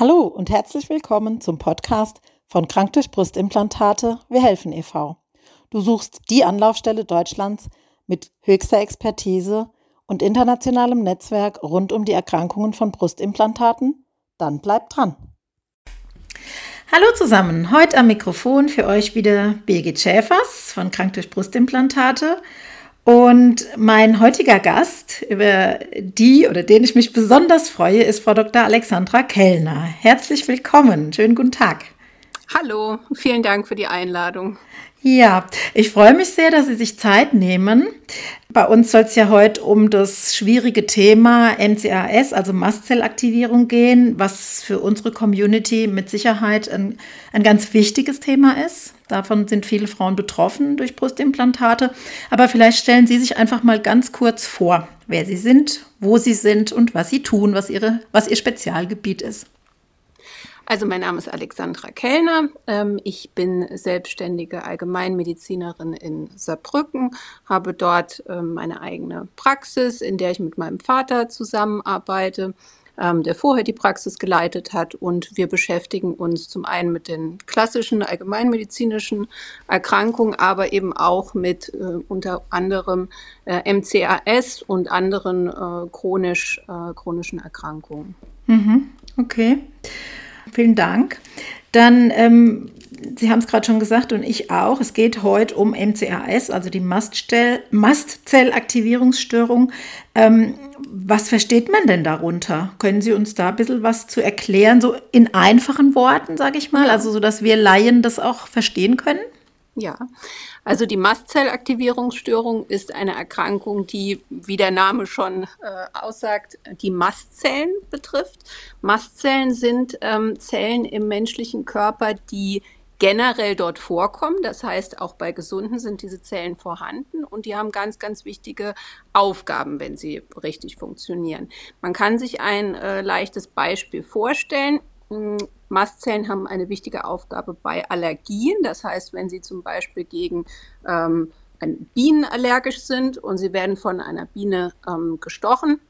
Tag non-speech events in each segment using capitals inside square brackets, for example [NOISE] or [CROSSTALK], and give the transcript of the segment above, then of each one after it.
Hallo und herzlich willkommen zum Podcast von Krank durch Brustimplantate Wir helfen e.V. Du suchst die Anlaufstelle Deutschlands mit höchster Expertise und internationalem Netzwerk rund um die Erkrankungen von Brustimplantaten? Dann bleib dran. Hallo zusammen, heute am Mikrofon für euch wieder Birgit Schäfers von Krank durch Brustimplantate. Und mein heutiger Gast, über die oder den ich mich besonders freue, ist Frau Dr. Alexandra Kellner. Herzlich willkommen, schönen guten Tag. Hallo, vielen Dank für die Einladung. Ja, ich freue mich sehr, dass Sie sich Zeit nehmen. Bei uns soll es ja heute um das schwierige Thema MCAS, also Mastzellaktivierung gehen, was für unsere Community mit Sicherheit ein, ein ganz wichtiges Thema ist. Davon sind viele Frauen betroffen durch Brustimplantate. Aber vielleicht stellen Sie sich einfach mal ganz kurz vor, wer Sie sind, wo Sie sind und was Sie tun, was, Ihre, was Ihr Spezialgebiet ist. Also mein Name ist Alexandra Kellner. Ähm, ich bin selbstständige Allgemeinmedizinerin in Saarbrücken, habe dort ähm, meine eigene Praxis, in der ich mit meinem Vater zusammenarbeite, ähm, der vorher die Praxis geleitet hat. Und wir beschäftigen uns zum einen mit den klassischen allgemeinmedizinischen Erkrankungen, aber eben auch mit äh, unter anderem äh, MCAS und anderen äh, chronisch, chronischen Erkrankungen. Mhm. Okay. Vielen Dank. Dann, ähm, Sie haben es gerade schon gesagt und ich auch, es geht heute um MCAS, also die Mastzellaktivierungsstörung. Ähm, was versteht man denn darunter? Können Sie uns da ein bisschen was zu erklären, so in einfachen Worten, sage ich mal, also so, dass wir Laien das auch verstehen können? Ja, also die Mastzellaktivierungsstörung ist eine Erkrankung, die, wie der Name schon äh, aussagt, die Mastzellen betrifft. Mastzellen sind ähm, Zellen im menschlichen Körper, die generell dort vorkommen. Das heißt, auch bei Gesunden sind diese Zellen vorhanden und die haben ganz, ganz wichtige Aufgaben, wenn sie richtig funktionieren. Man kann sich ein äh, leichtes Beispiel vorstellen. Mastzellen haben eine wichtige Aufgabe bei Allergien. Das heißt, wenn sie zum Beispiel gegen ähm, Bienen allergisch sind und sie werden von einer Biene ähm, gestochen,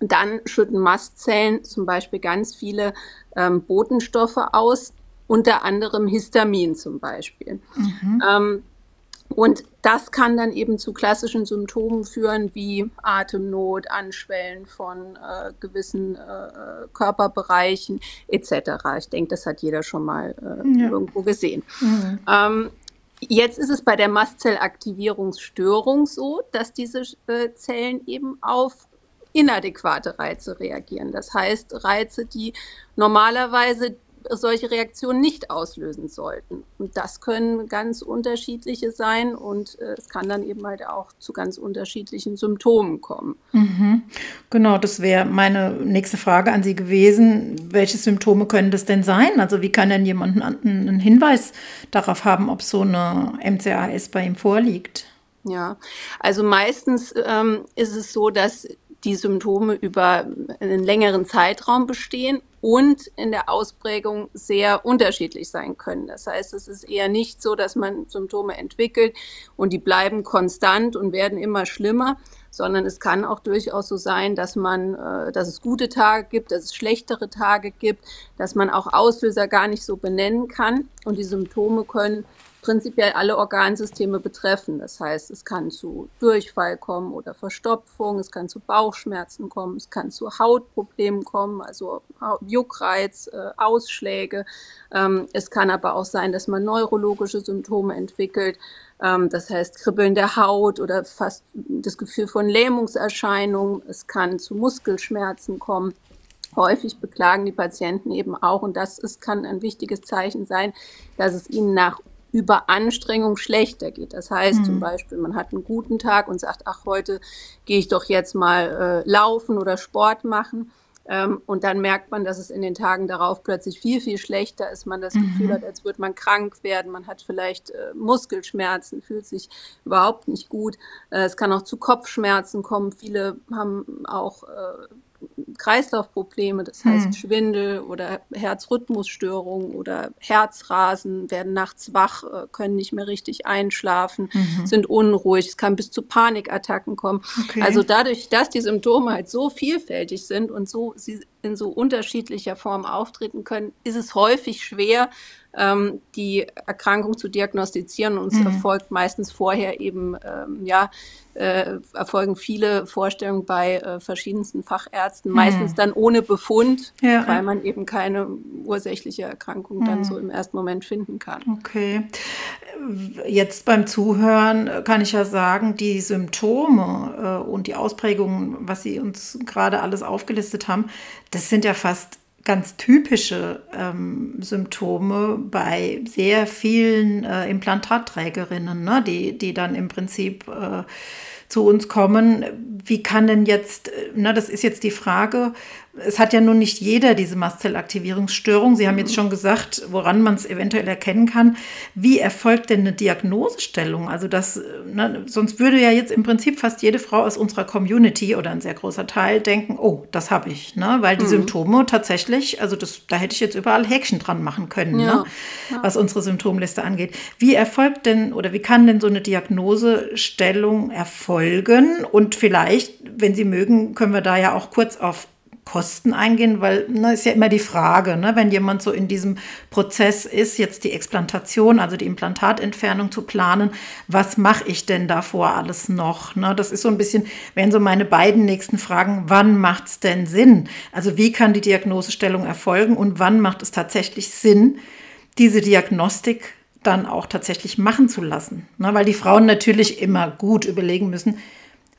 dann schütten Mastzellen zum Beispiel ganz viele ähm, Botenstoffe aus, unter anderem Histamin zum Beispiel. Mhm. Ähm, und das kann dann eben zu klassischen Symptomen führen wie Atemnot, Anschwellen von äh, gewissen äh, Körperbereichen etc. Ich denke, das hat jeder schon mal äh, ja. irgendwo gesehen. Mhm. Ähm, jetzt ist es bei der Mastzellaktivierungsstörung so, dass diese äh, Zellen eben auf inadäquate Reize reagieren. Das heißt, Reize, die normalerweise solche Reaktionen nicht auslösen sollten. Und das können ganz unterschiedliche sein und äh, es kann dann eben halt auch zu ganz unterschiedlichen Symptomen kommen. Mhm. Genau, das wäre meine nächste Frage an Sie gewesen. Welche Symptome können das denn sein? Also wie kann denn jemand einen Hinweis darauf haben, ob so eine MCAS bei ihm vorliegt? Ja, also meistens ähm, ist es so, dass die Symptome über einen längeren Zeitraum bestehen und in der Ausprägung sehr unterschiedlich sein können. Das heißt, es ist eher nicht so, dass man Symptome entwickelt und die bleiben konstant und werden immer schlimmer, sondern es kann auch durchaus so sein, dass man, äh, dass es gute Tage gibt, dass es schlechtere Tage gibt, dass man auch Auslöser gar nicht so benennen kann und die Symptome können prinzipiell alle Organsysteme betreffen. Das heißt, es kann zu Durchfall kommen oder Verstopfung, es kann zu Bauchschmerzen kommen, es kann zu Hautproblemen kommen, also Juckreiz, äh, Ausschläge. Ähm, es kann aber auch sein, dass man neurologische Symptome entwickelt. Ähm, das heißt, Kribbeln der Haut oder fast das Gefühl von Lähmungserscheinungen. Es kann zu Muskelschmerzen kommen. Häufig beklagen die Patienten eben auch, und das ist, kann ein wichtiges Zeichen sein, dass es ihnen nach Überanstrengung schlechter geht. Das heißt mhm. zum Beispiel, man hat einen guten Tag und sagt, ach, heute gehe ich doch jetzt mal äh, laufen oder Sport machen. Ähm, und dann merkt man, dass es in den Tagen darauf plötzlich viel, viel schlechter ist. Man das mhm. Gefühl hat, als würde man krank werden. Man hat vielleicht äh, Muskelschmerzen, fühlt sich überhaupt nicht gut. Äh, es kann auch zu Kopfschmerzen kommen. Viele haben auch äh, Kreislaufprobleme, das heißt hm. Schwindel oder Herzrhythmusstörungen oder Herzrasen, werden nachts wach, äh, können nicht mehr richtig einschlafen, mhm. sind unruhig, es kann bis zu Panikattacken kommen. Okay. Also dadurch, dass die Symptome halt so vielfältig sind und so sie in so unterschiedlicher Form auftreten können, ist es häufig schwer, ähm, die Erkrankung zu diagnostizieren und es mhm. erfolgt meistens vorher eben, ähm, ja, äh, erfolgen viele Vorstellungen bei äh, verschiedensten Fachärzten, mhm. meistens dann ohne Befund, ja. weil man eben keine ursächliche Erkrankung mhm. dann so im ersten Moment finden kann. Okay. Jetzt beim Zuhören kann ich ja sagen, die Symptome äh, und die Ausprägungen, was Sie uns gerade alles aufgelistet haben, das sind ja fast ganz typische ähm, Symptome bei sehr vielen äh, Implantatträgerinnen, ne, die, die dann im Prinzip äh, zu uns kommen. Wie kann denn jetzt, na, das ist jetzt die Frage, es hat ja nun nicht jeder diese Mastzellaktivierungsstörung. Sie haben jetzt schon gesagt, woran man es eventuell erkennen kann. Wie erfolgt denn eine Diagnosestellung? Also das, na, sonst würde ja jetzt im Prinzip fast jede Frau aus unserer Community oder ein sehr großer Teil denken, oh, das habe ich, ne? weil die mhm. Symptome tatsächlich, also das, da hätte ich jetzt überall Häkchen dran machen können, ja. Ne? Ja. was unsere Symptomliste angeht. Wie erfolgt denn oder wie kann denn so eine Diagnosestellung erfolgen? Und vielleicht, wenn Sie mögen, können wir da ja auch kurz auf Kosten eingehen, weil ne, ist ja immer die Frage, ne, wenn jemand so in diesem Prozess ist, jetzt die Explantation, also die Implantatentfernung zu planen, was mache ich denn davor alles noch? Ne? Das ist so ein bisschen, wären so meine beiden nächsten Fragen, wann macht es denn Sinn? Also wie kann die Diagnosestellung erfolgen und wann macht es tatsächlich Sinn, diese Diagnostik dann auch tatsächlich machen zu lassen? Ne? Weil die Frauen natürlich immer gut überlegen müssen,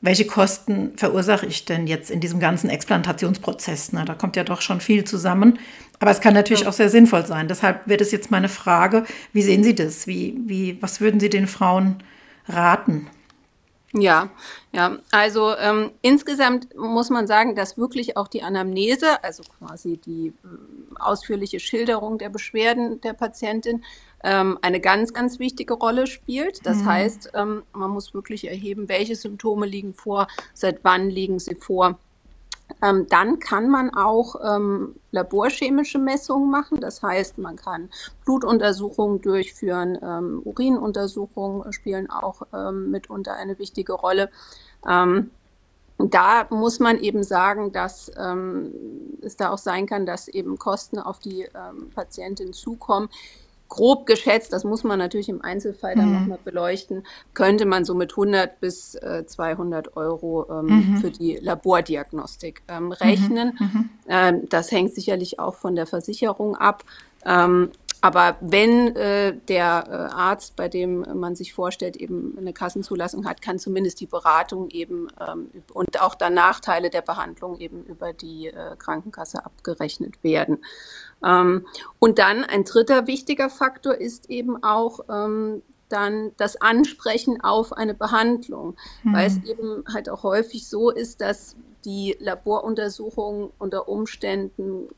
welche Kosten verursache ich denn jetzt in diesem ganzen Explantationsprozess? Na, da kommt ja doch schon viel zusammen. Aber es kann natürlich ja. auch sehr sinnvoll sein. Deshalb wird es jetzt meine Frage, wie sehen Sie das? Wie, wie, was würden Sie den Frauen raten? Ja, ja, also ähm, insgesamt muss man sagen, dass wirklich auch die Anamnese, also quasi die äh, ausführliche Schilderung der Beschwerden der Patientin, ähm, eine ganz, ganz wichtige Rolle spielt. Das mhm. heißt, ähm, man muss wirklich erheben, welche Symptome liegen vor, seit wann liegen sie vor. Ähm, dann kann man auch ähm, laborchemische Messungen machen. Das heißt, man kann Blutuntersuchungen durchführen, ähm, Urinuntersuchungen spielen auch ähm, mitunter eine wichtige Rolle. Ähm, da muss man eben sagen, dass ähm, es da auch sein kann, dass eben Kosten auf die Patientin zukommen, grob geschätzt, das muss man natürlich im Einzelfall dann mhm. nochmal beleuchten, könnte man so mit 100 bis äh, 200 Euro ähm, mhm. für die Labordiagnostik ähm, rechnen. Mhm. mhm. Ähm, das hängt sicherlich auch von der Versicherung ab. Aber wenn äh, der äh, Arzt, bei dem man sich vorstellt, eben eine Kassenzulassung hat, kann zumindest die Beratung eben ähm, und auch dann Nachteile der Behandlung eben über die äh, Krankenkasse abgerechnet werden. Ähm, und dann ein dritter wichtiger Faktor ist eben auch ähm, dann das Ansprechen auf eine Behandlung, mhm. weil es eben halt auch häufig so ist, dass die Laboruntersuchungen unter Umständen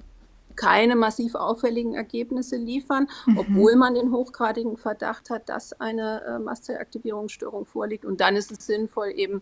keine massiv auffälligen Ergebnisse liefern, mhm. obwohl man den hochgradigen Verdacht hat, dass eine äh, Mastzellaktivierungsstörung vorliegt. Und dann ist es sinnvoll, eben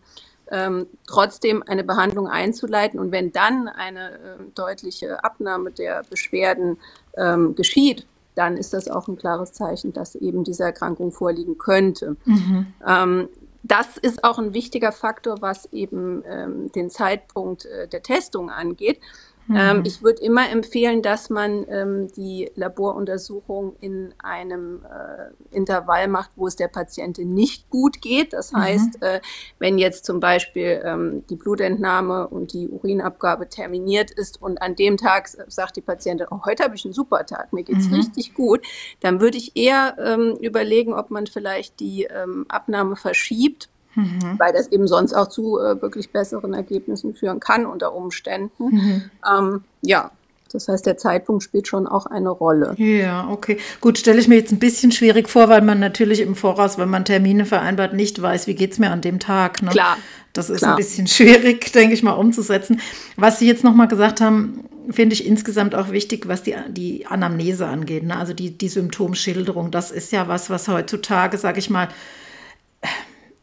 ähm, trotzdem eine Behandlung einzuleiten. Und wenn dann eine äh, deutliche Abnahme der Beschwerden ähm, geschieht, dann ist das auch ein klares Zeichen, dass eben diese Erkrankung vorliegen könnte. Mhm. Ähm, das ist auch ein wichtiger Faktor, was eben ähm, den Zeitpunkt äh, der Testung angeht. Mhm. ich würde immer empfehlen, dass man ähm, die Laboruntersuchung in einem äh, Intervall macht, wo es der Patientin nicht gut geht. Das mhm. heißt, äh, wenn jetzt zum Beispiel ähm, die Blutentnahme und die Urinabgabe terminiert ist und an dem Tag sagt die Patientin, oh, heute habe ich einen super Tag, mir geht's mhm. richtig gut, dann würde ich eher ähm, überlegen, ob man vielleicht die ähm, Abnahme verschiebt mhm. weil das eben sonst auch zu äh, wirklich besseren Ergebnissen führen kann unter Umständen. Mhm. Ähm, ja, das heißt, der Zeitpunkt spielt schon auch eine Rolle. Ja, okay. Gut, stelle ich mir jetzt ein bisschen schwierig vor, weil man natürlich im Voraus, wenn man Termine vereinbart, nicht weiß, wie geht es mir an dem Tag. Ne? Klar. Das ist Klar. ein bisschen [LAUGHS] schwierig, denke ich mal, umzusetzen. Was Sie jetzt nochmal gesagt haben, finde ich insgesamt auch wichtig, was die, die Anamnese angeht. Ne? Also die, die Symptomschilderung. Das ist ja was, was heutzutage, sage ich mal,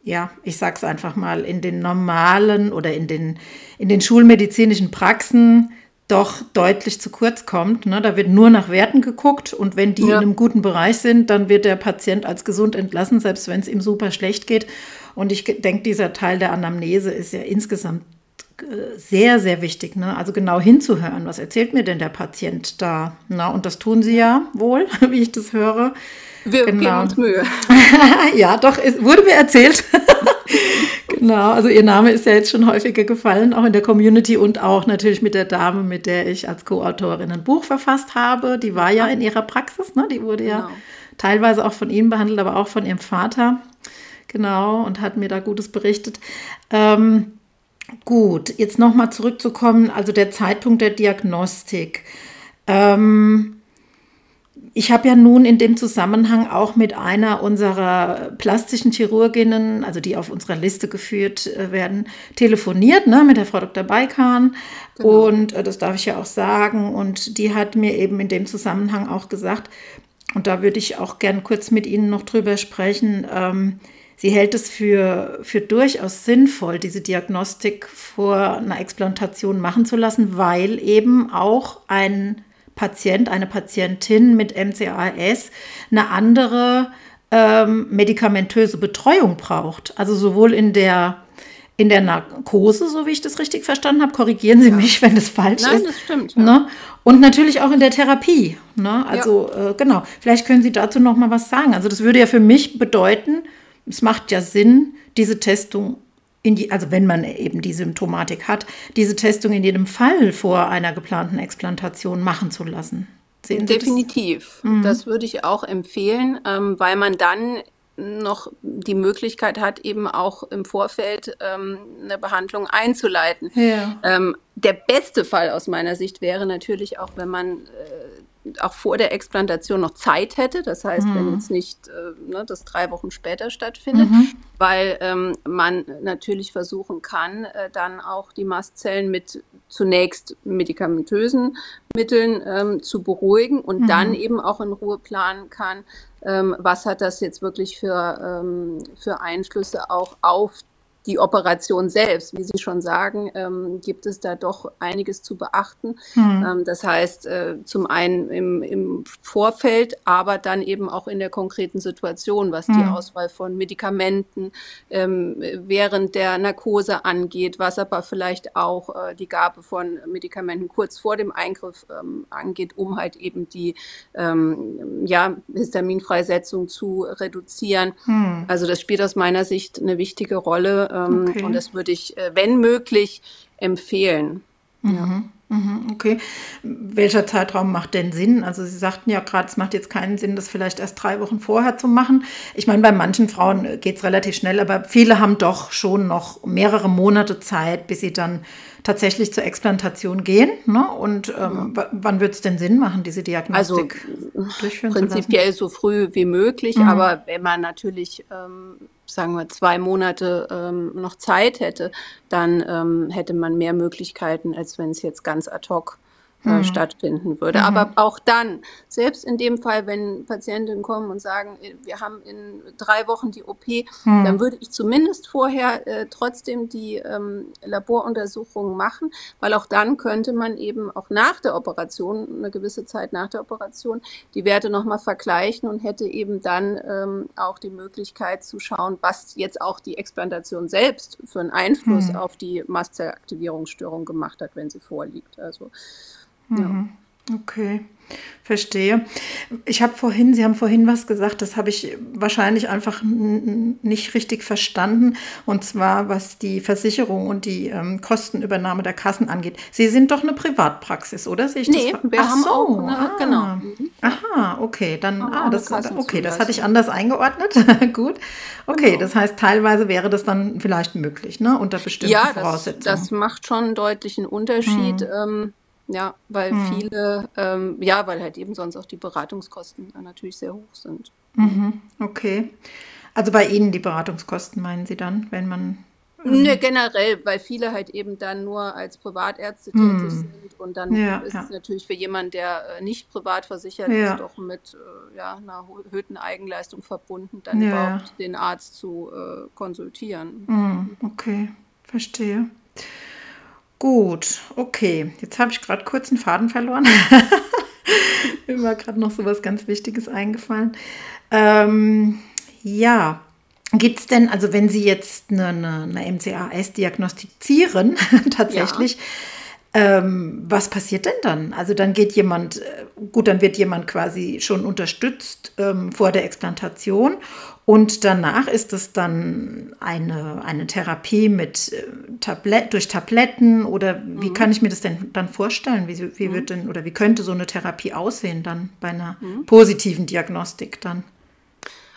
ja, ich sag's einfach mal, in den normalen oder in den, in den schulmedizinischen Praxen doch deutlich zu kurz kommt. Ne? Da wird nur nach Werten geguckt und wenn die ja. in einem guten Bereich sind, dann wird der Patient als gesund entlassen, selbst wenn es ihm super schlecht geht. Und ich denke, dieser Teil der Anamnese ist ja insgesamt äh, sehr, sehr wichtig, ne? also genau hinzuhören, was erzählt mir denn der Patient da? Na, und das tun Sie ja wohl, [LAUGHS] wie ich das höre. Wir genau. geben uns Mühe. [LAUGHS] ja, doch, es wurde mir erzählt. [LAUGHS] genau, also Ihr Name ist ja jetzt schon häufiger gefallen, auch in der Community und auch natürlich mit der Dame, mit der ich als Co-Autorin ein Buch verfasst habe. Die war ja in ihrer Praxis, ne? die wurde genau. ja teilweise auch von Ihnen behandelt, aber auch von Ihrem Vater. Genau, und hat mir da Gutes berichtet. Ähm, gut, jetzt nochmal zurückzukommen, also der Zeitpunkt der Diagnostik. Ähm, ich habe ja nun in dem Zusammenhang auch mit einer unserer plastischen Chirurginnen, also die auf unserer Liste geführt äh, werden, telefoniert, ne, mit der Frau Dr. Beikan. Genau. Und äh, das darf ich ja auch sagen. Und die hat mir eben in dem Zusammenhang auch gesagt, und da würde ich auch gern kurz mit Ihnen noch drüber sprechen, ähm, Sie hält es für, für durchaus sinnvoll, diese Diagnostik vor einer Explantation machen zu lassen, weil eben auch ein Patient, eine Patientin mit MCAS eine andere ähm, medikamentöse Betreuung braucht. Also sowohl in der in der Narkose, so wie ich das richtig verstanden habe, korrigieren Sie ja. mich, wenn das falsch Nein, ist. Nein, das stimmt. Ja. Ne? Und natürlich auch in der Therapie. Ne? Also ja. äh, genau, vielleicht können Sie dazu noch mal was sagen. Also das würde ja für mich bedeuten, es macht ja Sinn, diese Testung die, also wenn man eben die Symptomatik hat, diese Testung in jedem Fall vor einer geplanten Explantation machen zu lassen. Sehen Definitiv. Das? Mhm. das? würde ich auch empfehlen, ähm, weil man dann noch die Möglichkeit hat, eben auch im Vorfeld ähm, eine Behandlung einzuleiten. Ja. Ähm, der beste Fall aus meiner Sicht wäre natürlich auch, wenn man äh, auch vor der Explantation noch Zeit hätte. Das heißt, mhm. wenn jetzt nicht äh, ne, das drei Wochen später stattfindet, mhm. weil ähm, man natürlich versuchen kann, äh, dann auch die Mastzellen mit zunächst medikamentösen Mitteln ähm, zu beruhigen und mhm. dann eben auch in Ruhe planen kann, ähm, was hat das jetzt wirklich für, ähm, für Einflüsse auch auf die Operation selbst, wie Sie schon sagen, ähm, gibt es da doch einiges zu beachten. Mhm. Ähm, das heißt, äh, zum einen im, im, Vorfeld, aber dann eben auch in der konkreten Situation, was mhm. die hm. Auswahl von Medikamenten ähm, während der Narkose angeht, was aber vielleicht auch äh, die Gabe von Medikamenten kurz vor dem Eingriff ähm, angeht, um halt eben die ähm, ja, Histaminfreisetzung zu reduzieren. Mhm. Also das spielt aus meiner Sicht eine wichtige Rolle ähm, okay. Und das würde ich, äh, wenn möglich, empfehlen. Mhm. Ja. Mhm, okay. Welcher Zeitraum macht denn Sinn? Also Sie sagten ja gerade, es macht jetzt keinen Sinn, das vielleicht erst drei Wochen vorher zu machen. Ich meine, bei manchen Frauen geht es relativ schnell, aber viele haben doch schon noch mehrere Monate Zeit, bis sie dann tatsächlich zur Explantation gehen. Ne? Und ähm, ja. wann wird es denn Sinn machen, diese Diagnostik also, durchführen prinzipiell so früh wie möglich, mhm. aber wenn man natürlich ähm, sagen wir, zwei Monate ähm, noch Zeit hätte, dann ähm, hätte man mehr Möglichkeiten, als wenn es jetzt ganz ad hoc äh, mhm. stattfinden würde. Mhm. Aber auch dann, selbst in dem Fall, wenn Patientinnen kommen und sagen, äh, wir haben in drei Wochen die OP, mhm. dann würde ich zumindest vorher äh, trotzdem die ähm, Laboruntersuchungen machen, weil auch dann könnte man eben auch nach der Operation, eine gewisse Zeit nach der Operation, die Werte nochmal vergleichen und hätte eben dann ähm, auch die Möglichkeit zu schauen, was jetzt auch die Explantation selbst für einen Einfluss mhm. auf die Mastzellaktivierungsstörung gemacht hat, wenn sie vorliegt. Also Mhm. Okay, verstehe. Ich habe vorhin, Sie haben vorhin was gesagt, das habe ich wahrscheinlich einfach nicht richtig verstanden, und zwar was die Versicherung und die ähm, Kostenübernahme der Kassen angeht. Sie sind doch eine Privatpraxis, oder? Sehe ich nee, das? wir Ach haben so, auch, eine, ah, genau. Aha, okay, dann, ah, das, okay, das hatte ich anders eingeordnet. [LAUGHS] Gut. Okay, genau. das heißt, teilweise wäre das dann vielleicht möglich, ne, unter bestimmten ja, Voraussetzungen. Ja, das, das macht schon einen deutlichen Unterschied. Hm. Ähm, ja, weil hm. viele, ähm, ja, weil halt eben sonst auch die Beratungskosten natürlich sehr hoch sind. Mhm. Okay. Also bei Ihnen die Beratungskosten meinen Sie dann, wenn man. Ähm ne, generell, weil viele halt eben dann nur als Privatärzte hm. tätig sind und dann ja, ist ja. es natürlich für jemanden, der äh, nicht privat versichert ja. ist, doch mit äh, ja, einer erhöhten Eigenleistung verbunden, dann überhaupt den Arzt zu äh, konsultieren. Mhm. Okay, verstehe. Gut, okay. Jetzt habe ich gerade kurz einen Faden verloren. [LAUGHS] Mir war gerade noch so was ganz Wichtiges eingefallen. Ähm, ja, Gibt es denn, also wenn Sie jetzt eine, eine, eine MCAS diagnostizieren, [LAUGHS] tatsächlich, ja. Ähm, was passiert denn dann? Also dann geht jemand, äh, gut, dann wird jemand quasi schon unterstützt ähm, vor der Explantation und danach ist es dann eine, eine Therapie mit äh, Tablet, durch Tabletten oder wie mhm. kann ich mir das denn dann vorstellen? Wie, wie wird mhm. denn oder wie könnte so eine Therapie aussehen dann bei einer mhm. positiven Diagnostik dann?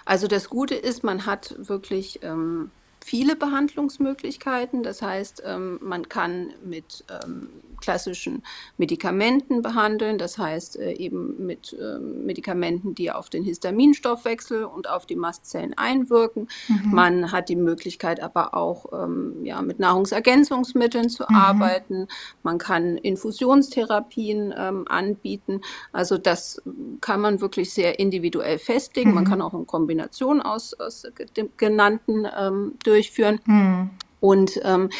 Also das Gute ist, man hat wirklich ähm, viele Behandlungsmöglichkeiten. Das heißt, ähm, man kann mit ähm, klassischen Medikamenten behandeln, das heißt äh, eben mit äh, Medikamenten, die auf den Histaminstoffwechsel und auf die Mastzellen einwirken. Mhm. Man hat die Möglichkeit aber auch ähm, ja, mit Nahrungsergänzungsmitteln zu mhm. arbeiten. Man kann Infusionstherapien ähm, anbieten. Also das kann man wirklich sehr individuell festlegen. Mhm. Man kann auch eine Kombination aus, aus dem genannten ähm, durchführen. Mhm. Und ähm,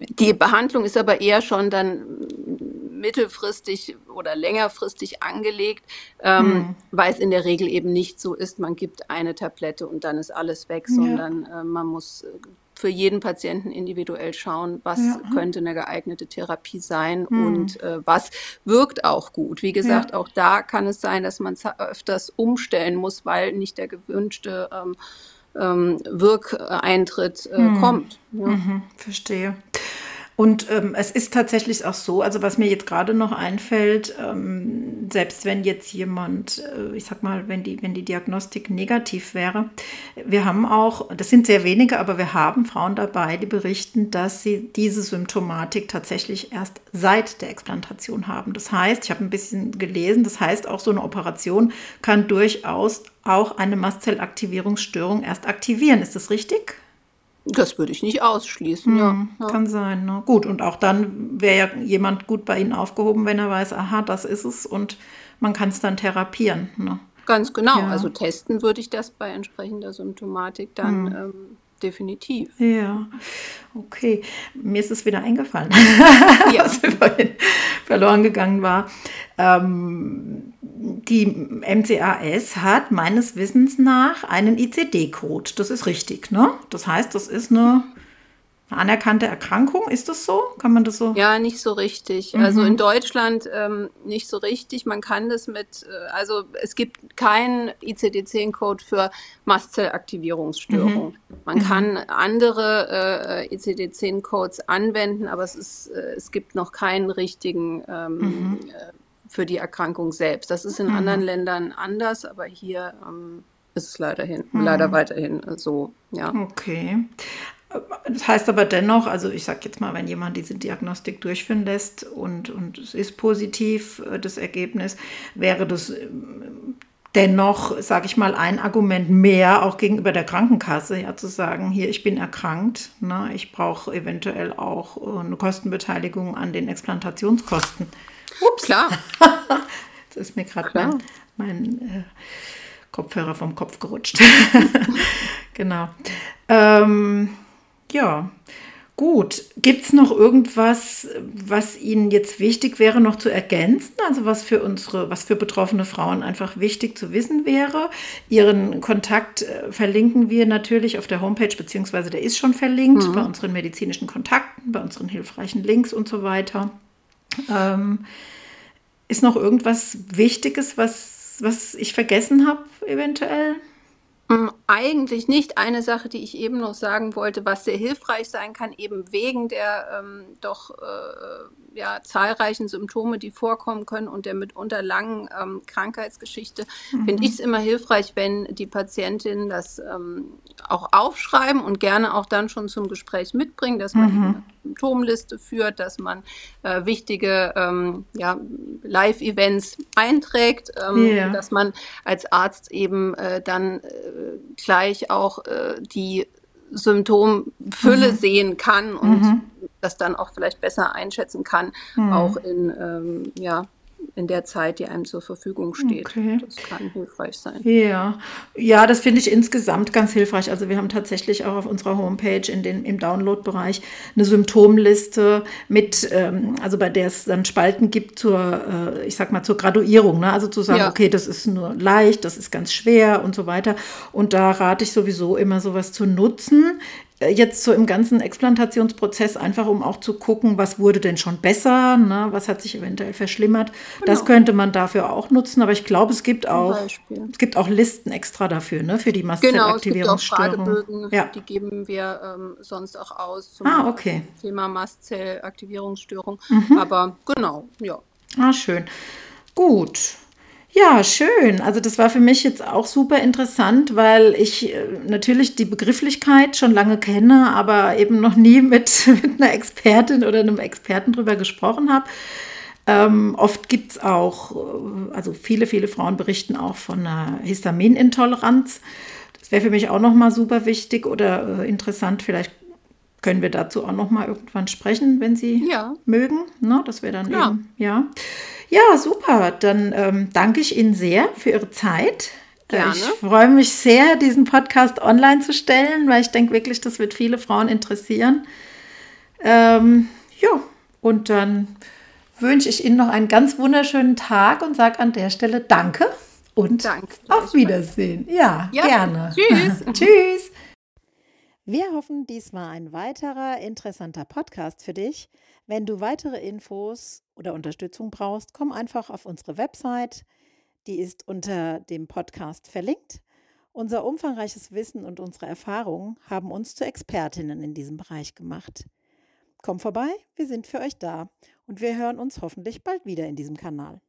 die Behandlung ist aber eher schon dann mittelfristig oder längerfristig angelegt, ähm, hm. weil es in der Regel eben nicht so ist, man gibt eine Tablette und dann ist alles weg, ja. sondern äh, man muss für jeden Patienten individuell schauen, was ja. könnte eine geeignete Therapie sein hm. und äh, was wirkt auch gut. Wie gesagt, ja. auch da kann es sein, dass man öfters umstellen muss, weil nicht der gewünschte ähm, ähm, Wirkeintritt äh, hm. kommt. Ja. Mhm, verstehe. Und ähm, es ist tatsächlich auch so, also was mir jetzt gerade noch einfällt, ähm, selbst wenn jetzt jemand, äh, ich sag mal, wenn die, wenn die Diagnostik negativ wäre, wir haben auch, das sind sehr wenige, aber wir haben Frauen dabei, die berichten, dass sie diese Symptomatik tatsächlich erst seit der Explantation haben. Das heißt, ich habe ein bisschen gelesen, das heißt auch so eine Operation kann durchaus auch eine Mastzellaktivierungsstörung erst aktivieren. Ist das richtig? Das würde ich nicht ausschließen, ja. Hm, ja. Kann sein, ne? Gut, und auch dann wäre ja jemand gut bei Ihnen aufgehoben, wenn er weiß, aha, das ist es und man kann es dann therapieren. Ne? Ganz genau. Ja. Also testen würde ich das bei entsprechender Symptomatik dann hm. ähm, definitiv. Ja, okay. Mir ist es wieder eingefallen, [LAUGHS] ja. was vorhin verloren gegangen war. Ähm, die MCAS hat meines Wissens nach einen ICD-Code. Das ist richtig, ne? Das heißt, das ist eine anerkannte Erkrankung. Ist das so? Kann man das so? Ja, nicht so richtig. Mhm. Also in Deutschland ähm, nicht so richtig. Man kann das mit, äh, also es gibt keinen ICD-10-Code für Mastzellaktivierungsstörung. Mhm. Man mhm. kann andere äh, ICD-10-Codes anwenden, aber es, ist, äh, es gibt noch keinen richtigen ähm, mhm. äh, für die Erkrankung selbst. Das ist in mhm. anderen Ländern anders, aber hier ähm, ist es leider, hin, mhm. leider weiterhin so. Ja. Okay. Das heißt aber dennoch, also ich sage jetzt mal, wenn jemand diese Diagnostik durchführen lässt und, und es ist positiv, äh, das Ergebnis, wäre das ähm, dennoch, sage ich mal, ein Argument mehr auch gegenüber der Krankenkasse, ja, zu sagen, hier, ich bin erkrankt, ne, ich brauche eventuell auch äh, eine Kostenbeteiligung an den Explantationskosten. Ups. Klar. [LAUGHS] Jetzt ist mir gerade mein, mein äh, Kopfhörer vom Kopf gerutscht. [LAUGHS] genau. Ähm, ja, gut. Gibt es noch irgendwas, was Ihnen jetzt wichtig wäre, noch zu ergänzen? Also was für unsere, was für betroffene Frauen einfach wichtig zu wissen wäre? Ihren Kontakt äh, verlinken wir natürlich auf der Homepage, beziehungsweise der ist schon verlinkt mhm. bei unseren medizinischen Kontakten, bei unseren hilfreichen Links und so weiter. Ähm, ist noch irgendwas Wichtiges, was, was ich vergessen habe, eventuell? Mm, eigentlich nicht. Eine Sache, die ich eben noch sagen wollte, was sehr hilfreich sein kann, eben wegen der ähm, doch äh, ja, zahlreichen Symptome, die vorkommen können und der mitunter langen ähm, Krankheitsgeschichte, mhm. finde ich es immer hilfreich, wenn die Patientinnen das ähm, auch aufschreiben und gerne auch dann schon zum Gespräch mitbringen, dass man mhm. Symptomliste führt, dass man äh, wichtige ähm, ja, Live-Events einträgt, ähm, yeah. dass man als Arzt eben äh, dann äh, gleich auch äh, die Symptomfülle mhm. sehen kann und mhm. das dann auch vielleicht besser einschätzen kann, mhm. auch in ähm, ja, in der Zeit, die einem zur Verfügung steht. Okay. Das kann hilfreich sein. Ja, ja, das finde ich insgesamt ganz hilfreich. Also wir haben tatsächlich auch auf unserer Homepage in den, im Download-Bereich eine Symptomliste mit, ähm, also bei der es dann Spalten gibt zur, äh, ich sag mal, zur Graduierung. Ne? Also zu sagen, Ja. okay, das ist nur leicht, das ist ganz schwer und so weiter. Und da rate ich sowieso immer sowas zu nutzen. Jetzt so im ganzen Explantationsprozess, einfach um auch zu gucken, was wurde denn schon besser, ne? was hat sich eventuell verschlimmert. Das Genau. könnte man dafür auch nutzen, aber ich glaube, es gibt auch, Beispiel. es gibt auch Listen extra dafür, ne? für die Genau, es gibt auch Mastzellaktivierungsstörung. Fragebögen, Ja. die geben wir ähm, sonst auch aus zum Ah, okay. Thema Mastzellaktivierungsstörung. Mhm. Aber genau, ja. Ah, schön. Gut. Ja, schön. Also das war für mich jetzt auch super interessant, weil ich äh, natürlich die Begrifflichkeit schon lange kenne, aber eben noch nie [LAUGHS] mit, mit einer Expertin oder einem Experten drüber gesprochen habe. Ähm, oft gibt es auch, äh, also viele, viele Frauen berichten auch von einer Histaminintoleranz. Das wäre für mich auch nochmal super wichtig oder äh, interessant. Vielleicht können wir dazu auch nochmal irgendwann sprechen, wenn Sie Ja. mögen. Ne? Das wäre dann Klar. eben, ja. Ja, super. Dann ähm, danke ich Ihnen sehr für Ihre Zeit. Äh, Gerne. Ich freue mich sehr, diesen Podcast online zu stellen, weil ich denke wirklich, das wird viele Frauen interessieren. Ähm, ja, und dann wünsche ich Ihnen noch einen ganz wunderschönen Tag und sage an der Stelle Danke und Danke, auf. Wiedersehen. Ja, Ja, gerne. tschüss. [LAUGHS] tschüss. Wir hoffen, dies war ein weiterer interessanter Podcast für dich. Wenn du weitere Infos oder Unterstützung brauchst, komm einfach auf unsere Website. Die ist unter dem Podcast verlinkt. Unser umfangreiches Wissen und unsere Erfahrungen haben uns zu Expertinnen in diesem Bereich gemacht. Komm vorbei, wir sind für euch da und wir hören uns hoffentlich bald wieder in diesem Kanal.